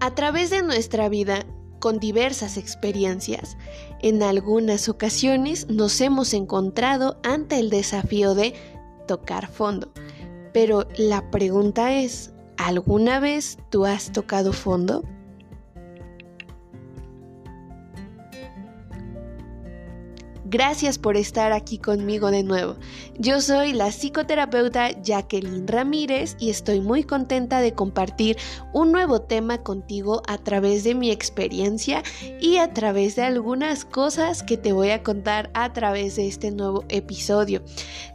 A través de nuestra vida, con diversas experiencias, en algunas ocasiones nos hemos encontrado ante el desafío de tocar fondo. Pero la pregunta es, ¿alguna vez tú has tocado fondo? Gracias por estar aquí conmigo de nuevo. Yo soy la psicoterapeuta Jacqueline Ramírez y estoy muy contenta de compartir un nuevo tema contigo a través de mi experiencia y a través de algunas cosas que te voy a contar a través de este nuevo episodio.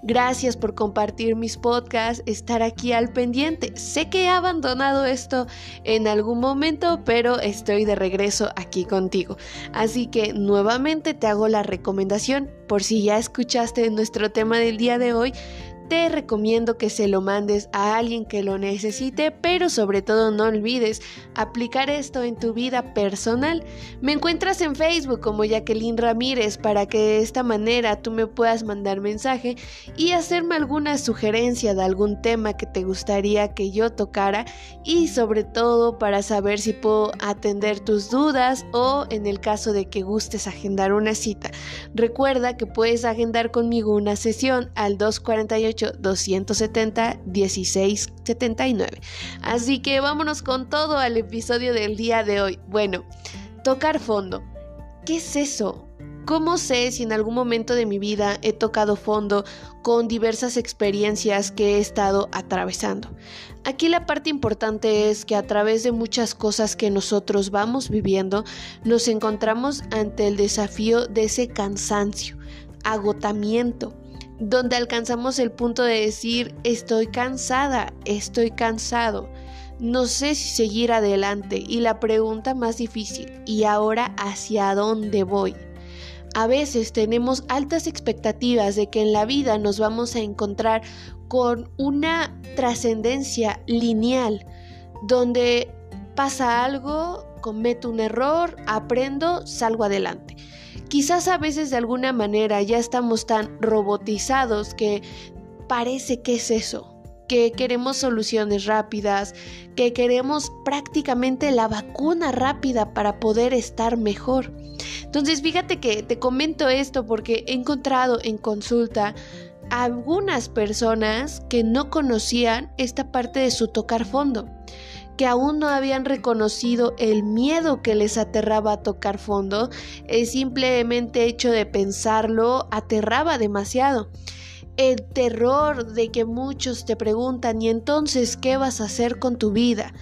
Gracias por compartir mis podcasts, estar aquí al pendiente. Sé que he abandonado esto en algún momento, pero estoy de regreso aquí contigo. Así que nuevamente te hago la recomendación por si ya escuchaste nuestro tema del día de hoy, te recomiendo que se lo mandes a alguien que lo necesite, pero sobre todo no olvides aplicar esto en tu vida personal. Me encuentras en Facebook como Jacqueline Ramírez para que de esta manera tú me puedas mandar mensaje y hacerme alguna sugerencia de algún tema que te gustaría que yo tocara y sobre todo para saber si puedo atender tus dudas o en el caso de que gustes agendar una cita. Recuerda que puedes agendar conmigo una sesión al 248 270 1679. Así que vámonos con todo al episodio del día de hoy. Bueno, tocar fondo. ¿Qué es eso? ¿Cómo sé si en algún momento de mi vida he tocado fondo con diversas experiencias que he estado atravesando? Aquí la parte importante es que a través de muchas cosas que nosotros vamos viviendo, nos encontramos ante el desafío de ese cansancio, agotamiento, donde alcanzamos el punto de decir estoy cansada, estoy cansado, no sé si seguir adelante y la pregunta más difícil, ¿y ahora hacia dónde voy? A veces tenemos altas expectativas de que en la vida nos vamos a encontrar con una trascendencia lineal, donde pasa algo, cometo un error, aprendo, salgo adelante. Quizás a veces de alguna manera ya estamos tan robotizados que parece que es eso, que queremos soluciones rápidas, que queremos prácticamente la vacuna rápida para poder estar mejor. Entonces fíjate que te comento esto porque he encontrado en consulta algunas personas que no conocían esta parte de su tocar fondo que aún no habían reconocido el miedo que les aterraba a tocar fondo, el simplemente hecho de pensarlo aterraba demasiado. El terror de que muchos te preguntan y entonces qué vas a hacer con tu vida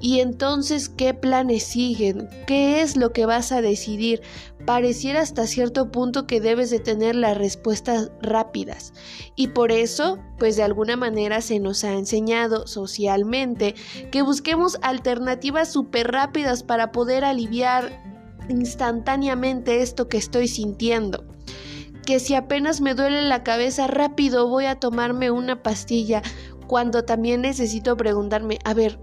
y entonces qué planes siguen, qué es lo que vas a decidir, pareciera hasta cierto punto que debes de tener las respuestas rápidas. Y por eso, pues de alguna manera se nos ha enseñado socialmente que busquemos alternativas súper rápidas para poder aliviar instantáneamente esto que estoy sintiendo. Que si apenas me duele la cabeza rápido voy a tomarme una pastilla, cuando también necesito preguntarme, a ver,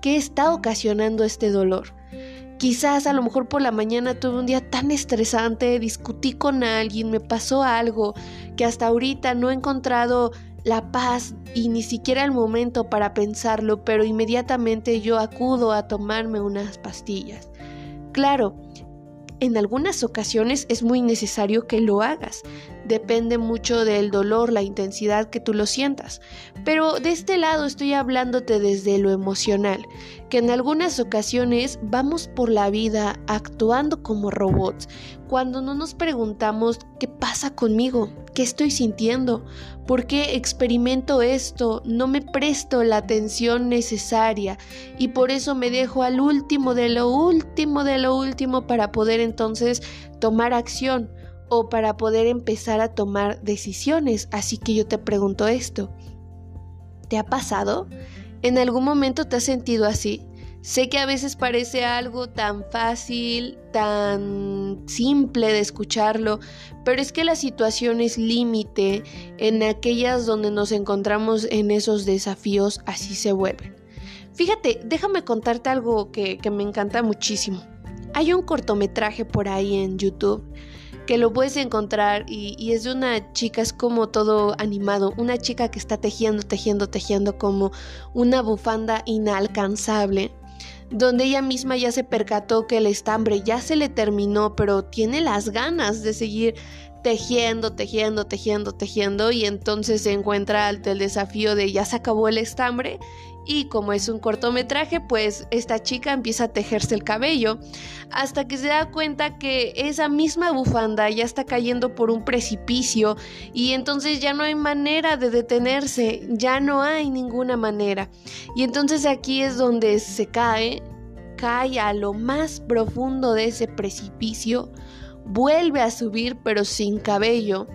¿qué está ocasionando este dolor? Quizás a lo mejor por la mañana tuve un día tan estresante, discutí con alguien, me pasó algo que hasta ahorita no he encontrado la paz y ni siquiera el momento para pensarlo, pero inmediatamente yo acudo a tomarme unas pastillas. Claro, en algunas ocasiones es muy necesario que lo hagas. Depende mucho del dolor, la intensidad que tú lo sientas. Pero de este lado estoy hablándote desde lo emocional, que en algunas ocasiones vamos por la vida actuando como robots, cuando no nos preguntamos qué pasa conmigo, qué estoy sintiendo, por qué experimento esto, no me presto la atención necesaria y por eso me dejo al último de lo último de lo último para poder entonces tomar acción o para poder empezar a tomar decisiones. Así que yo te pregunto esto, ¿te ha pasado? ¿En algún momento te has sentido así? Sé que a veces parece algo tan fácil, tan simple de escucharlo, pero es que la situación es límite en aquellas donde nos encontramos en esos desafíos, así se vuelven. Fíjate, déjame contarte algo que, que me encanta muchísimo. Hay un cortometraje por ahí en YouTube que lo puedes encontrar y, es de una chica, es como todo animado, una chica que está tejiendo, tejiendo, tejiendo como una bufanda inalcanzable, donde ella misma ya se percató que el estambre ya se le terminó, pero tiene las ganas de seguir tejiendo, tejiendo, tejiendo, tejiendo y entonces se encuentra ante el desafío de ya se acabó el estambre y como es un cortometraje, pues esta chica empieza a tejerse el cabello hasta que se da cuenta que esa misma bufanda ya está cayendo por un precipicio y entonces ya no hay manera de detenerse, ya no hay ninguna manera. Y entonces aquí es donde se cae, cae a lo más profundo de ese precipicio, vuelve a subir pero sin cabello.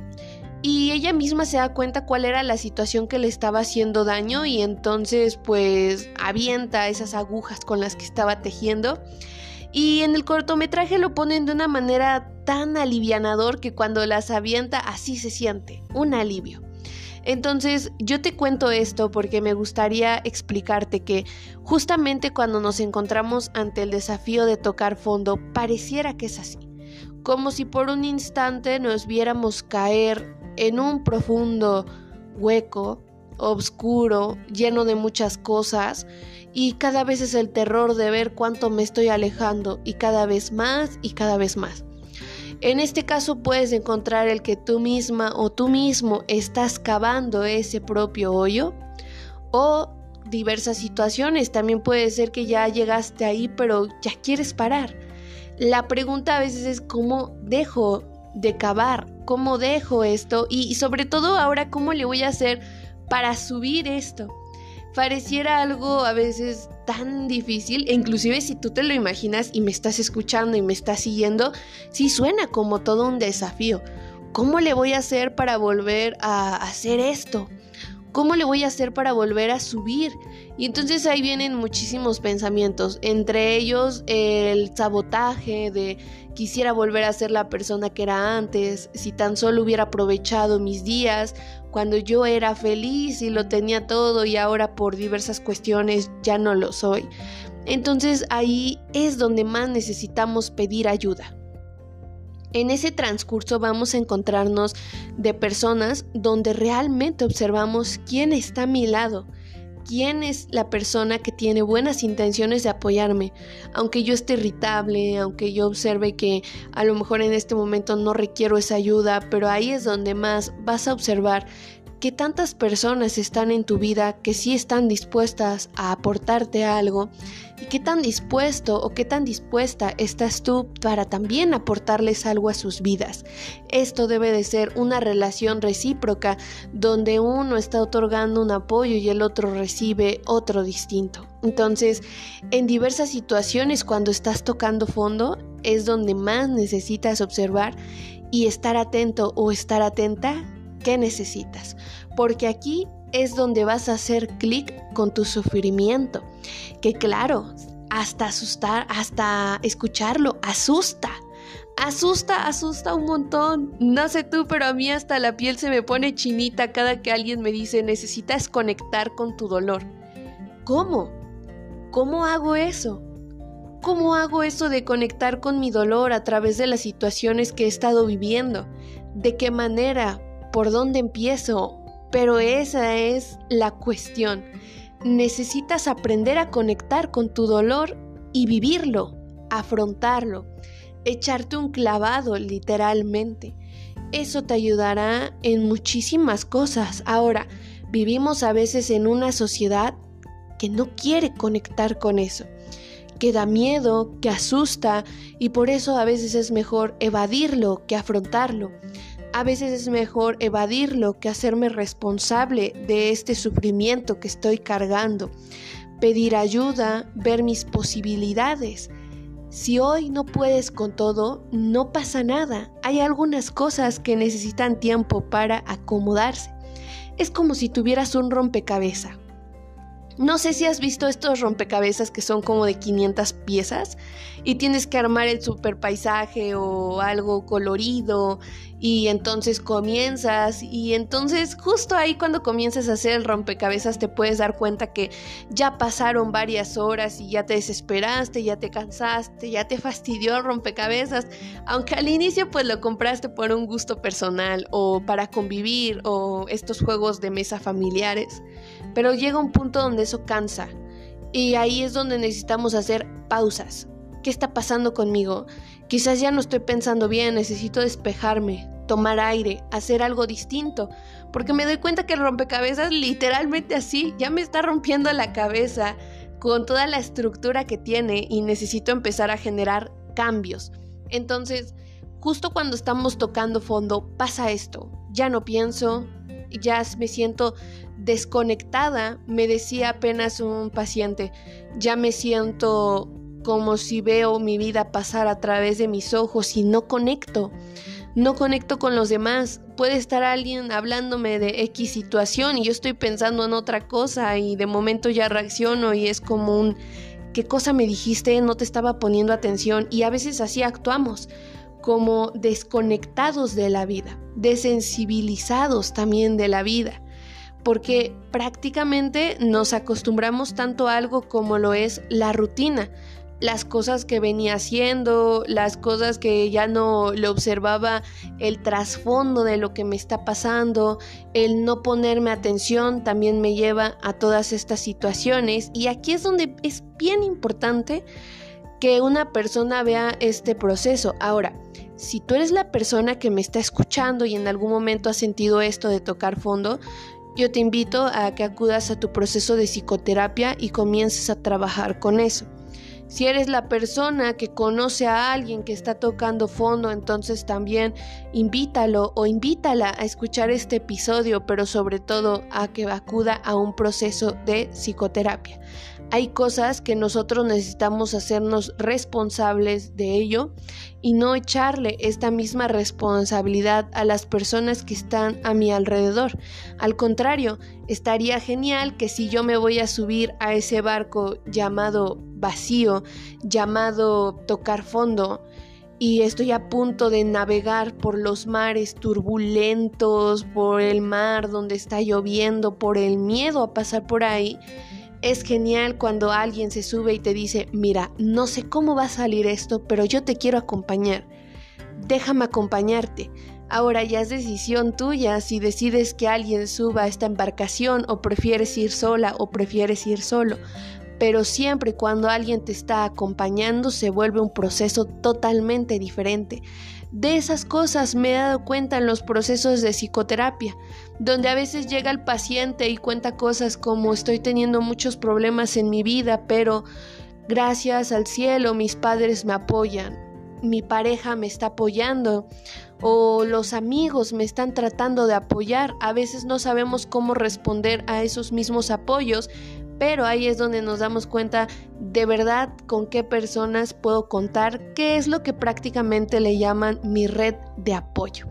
Y ella misma se da cuenta cuál era la situación que le estaba haciendo daño y entonces pues avienta esas agujas con las que estaba tejiendo. Y en el cortometraje lo ponen de una manera tan alivianador que cuando las avienta así se siente, un alivio. Entonces yo te cuento esto porque me gustaría explicarte que justamente cuando nos encontramos ante el desafío de tocar fondo pareciera que es así, como si por un instante nos viéramos caer en un profundo hueco, oscuro, lleno de muchas cosas, y cada vez es el terror de ver cuánto me estoy alejando, y cada vez más y cada vez más. En este caso puedes encontrar el que tú misma o tú mismo estás cavando ese propio hoyo, o diversas situaciones, también puede ser que ya llegaste ahí pero ya quieres parar. La pregunta a veces es cómo dejo de cavar, cómo dejo esto y, sobre todo ahora cómo le voy a hacer para subir esto. Pareciera algo a veces tan difícil, e inclusive si tú te lo imaginas y me estás escuchando y me estás siguiendo, sí suena como todo un desafío. ¿Cómo le voy a hacer para volver a hacer esto? ¿Cómo le voy a hacer para volver a subir? Y entonces ahí vienen muchísimos pensamientos, entre ellos el sabotaje de quisiera volver a ser la persona que era antes, si tan solo hubiera aprovechado mis días cuando yo era feliz y lo tenía todo y ahora por diversas cuestiones ya no lo soy. Entonces ahí es donde más necesitamos pedir ayuda. En ese transcurso vamos a encontrarnos de personas donde realmente observamos quién está a mi lado, quién es la persona que tiene buenas intenciones de apoyarme, aunque yo esté irritable, aunque yo observe que a lo mejor en este momento no requiero esa ayuda, pero ahí es donde más vas a observar que tantas personas están en tu vida que sí están dispuestas a aportarte algo y qué tan dispuesto o qué tan dispuesta estás tú para también aportarles algo a sus vidas. Esto debe de ser una relación recíproca donde uno está otorgando un apoyo y el otro recibe otro distinto. Entonces, en diversas situaciones cuando estás tocando fondo es donde más necesitas observar y estar atento o estar atenta necesitas, porque aquí es donde vas a hacer clic con tu sufrimiento, que claro, hasta asustar, hasta escucharlo, asusta. Asusta, asusta un montón. No sé tú, pero a mí hasta la piel se me pone chinita cada que alguien me dice necesitas conectar con tu dolor. ¿Cómo? ¿Cómo hago eso? ¿Cómo hago eso de conectar con mi dolor a través de las situaciones que he estado viviendo? ¿De qué manera? ¿Por dónde empiezo? Pero esa es la cuestión. Necesitas aprender a conectar con tu dolor y vivirlo, afrontarlo, echarte un clavado literalmente. Eso te ayudará en muchísimas cosas. Ahora, vivimos a veces en una sociedad que no quiere conectar con eso, que da miedo, que asusta y por eso a veces es mejor evadirlo que afrontarlo. A veces es mejor evadirlo que hacerme responsable de este sufrimiento que estoy cargando. Pedir ayuda, ver mis posibilidades. Si hoy no puedes con todo, no pasa nada. Hay algunas cosas que necesitan tiempo para acomodarse. Es como si tuvieras un rompecabezas. No sé si has visto estos rompecabezas que son como de 500 piezas y tienes que armar el super paisaje o algo colorido y entonces comienzas y entonces justo ahí cuando comienzas a hacer el rompecabezas te puedes dar cuenta que ya pasaron varias horas y ya te desesperaste, ya te cansaste, ya te fastidió el rompecabezas, aunque al inicio pues lo compraste por un gusto personal o para convivir o estos juegos de mesa familiares, pero llega un punto donde eso cansa Y ahí es donde necesitamos hacer pausas. ¿Qué está pasando conmigo? Quizás ya no estoy pensando bien, necesito despejarme, tomar aire, hacer algo distinto, porque me doy cuenta que el rompecabezas literalmente así, ya me está rompiendo la cabeza con toda la estructura que tiene y necesito empezar a generar cambios. Entonces, justo cuando estamos tocando fondo, pasa esto, ya no pienso, ya me siento desconectada, me decía apenas un paciente, ya me siento como si veo mi vida pasar a través de mis ojos y no conecto, no conecto con los demás. Puede estar alguien hablándome de X situación y yo estoy pensando en otra cosa y de momento ya reacciono y es como un, ¿qué cosa me dijiste? No te estaba poniendo atención y a veces así actuamos como desconectados de la vida, desensibilizados también de la vida, porque prácticamente nos acostumbramos tanto a algo como lo es la rutina, las cosas que venía haciendo, las cosas que ya no le observaba el trasfondo de lo que me está pasando, el no ponerme atención también me lleva a todas estas situaciones y aquí es donde es bien importante que una persona vea este proceso. Ahora, si tú eres la persona que me está escuchando y en algún momento has sentido esto de tocar fondo, yo te invito a que acudas a tu proceso de psicoterapia y comiences a trabajar con eso. Si eres la persona que conoce a alguien que está tocando fondo, entonces también invítalo o invítala a escuchar este episodio, pero sobre todo a que acuda a un proceso de psicoterapia. Hay cosas que nosotros necesitamos hacernos responsables de ello y no echarle esta misma responsabilidad a las personas que están a mi alrededor. Al contrario, estaría genial que si yo me voy a subir a ese barco llamado vacío, llamado tocar fondo, y estoy a punto de navegar por los mares turbulentos, por el mar donde está lloviendo, por el miedo a pasar por ahí, es genial cuando alguien se sube y te dice, mira, no sé cómo va a salir esto, pero yo te quiero acompañar. Déjame acompañarte. Ahora ya es decisión tuya si decides que alguien suba a esta embarcación o prefieres ir sola o prefieres ir solo. Pero siempre cuando alguien te está acompañando se vuelve un proceso totalmente diferente. De esas cosas me he dado cuenta en los procesos de psicoterapia, donde a veces llega el paciente y cuenta cosas como estoy teniendo muchos problemas en mi vida, pero gracias al cielo mis padres me apoyan, mi pareja me está apoyando o los amigos me están tratando de apoyar. A veces no sabemos cómo responder a esos mismos apoyos, pero ahí es donde nos damos cuenta de verdad con qué personas puedo contar, qué es lo que prácticamente le llaman mi red de apoyo.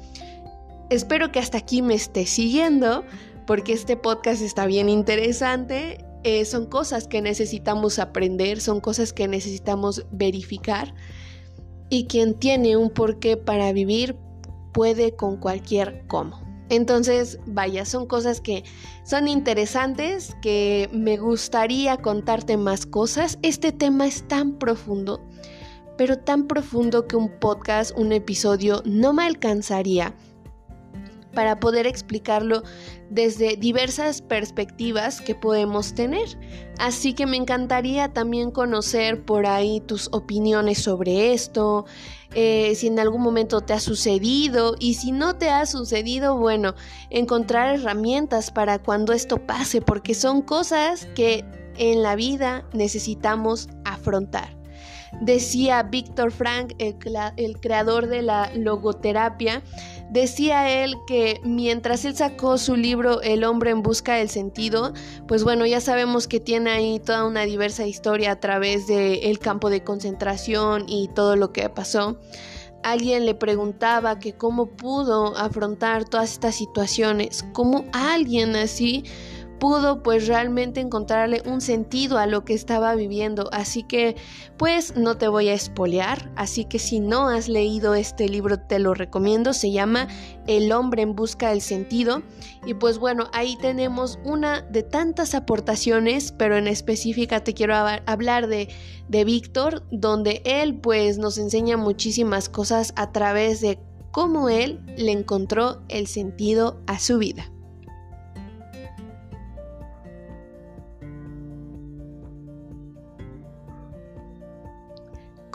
Espero que hasta aquí me esté siguiendo porque este podcast está bien interesante. Eh, son cosas que necesitamos aprender, son cosas que necesitamos verificar. Y quien tiene un porqué para vivir puede con cualquier cómo. Entonces, vaya, son cosas que son interesantes, que me gustaría contarte más cosas. Este tema es tan profundo, pero tan profundo que un podcast, un episodio no me alcanzaría para poder explicarlo desde diversas perspectivas que podemos tener. Así que me encantaría también conocer por ahí tus opiniones sobre esto, eh, si en algún momento te ha sucedido y si no te ha sucedido, bueno, encontrar herramientas para cuando esto pase, porque son cosas que en la vida necesitamos afrontar. Decía Víctor Frank, el creador de la logoterapia, Decía él que mientras él sacó su libro El hombre en busca del sentido, pues bueno, ya sabemos que tiene ahí toda una diversa historia a través del el campo de concentración y todo lo que pasó. Alguien le preguntaba que cómo pudo afrontar todas estas situaciones, cómo alguien así pudo pues realmente encontrarle un sentido a lo que estaba viviendo. Así que pues no te voy a espolear, así que si no has leído este libro te lo recomiendo, se llama El hombre en busca del sentido y pues bueno, ahí tenemos una de tantas aportaciones, pero en específica te quiero hablar de, de Víctor, donde él pues nos enseña muchísimas cosas a través de cómo él le encontró el sentido a su vida.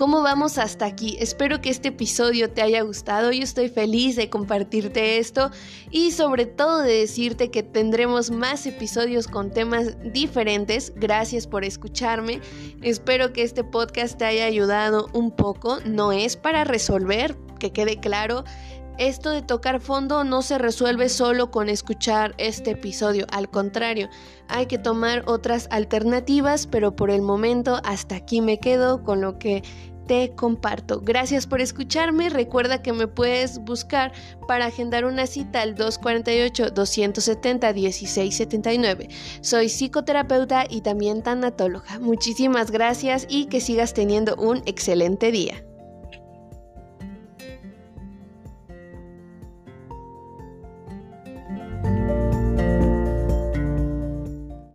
¿Cómo vamos hasta aquí? Espero que este episodio te haya gustado. Yo estoy feliz de compartirte esto y sobre todo de decirte que tendremos más episodios con temas diferentes. Gracias por escucharme. Espero que este podcast te haya ayudado un poco. No es para resolver, que quede claro. Esto de tocar fondo no se resuelve solo con escuchar este episodio, al contrario, hay que tomar otras alternativas, pero por el momento hasta aquí me quedo con lo que te comparto. Gracias por escucharme. Recuerda que me puedes buscar para agendar una cita al 248-270-1679. Soy psicoterapeuta y también tanatóloga. Muchísimas gracias y que sigas teniendo un excelente día.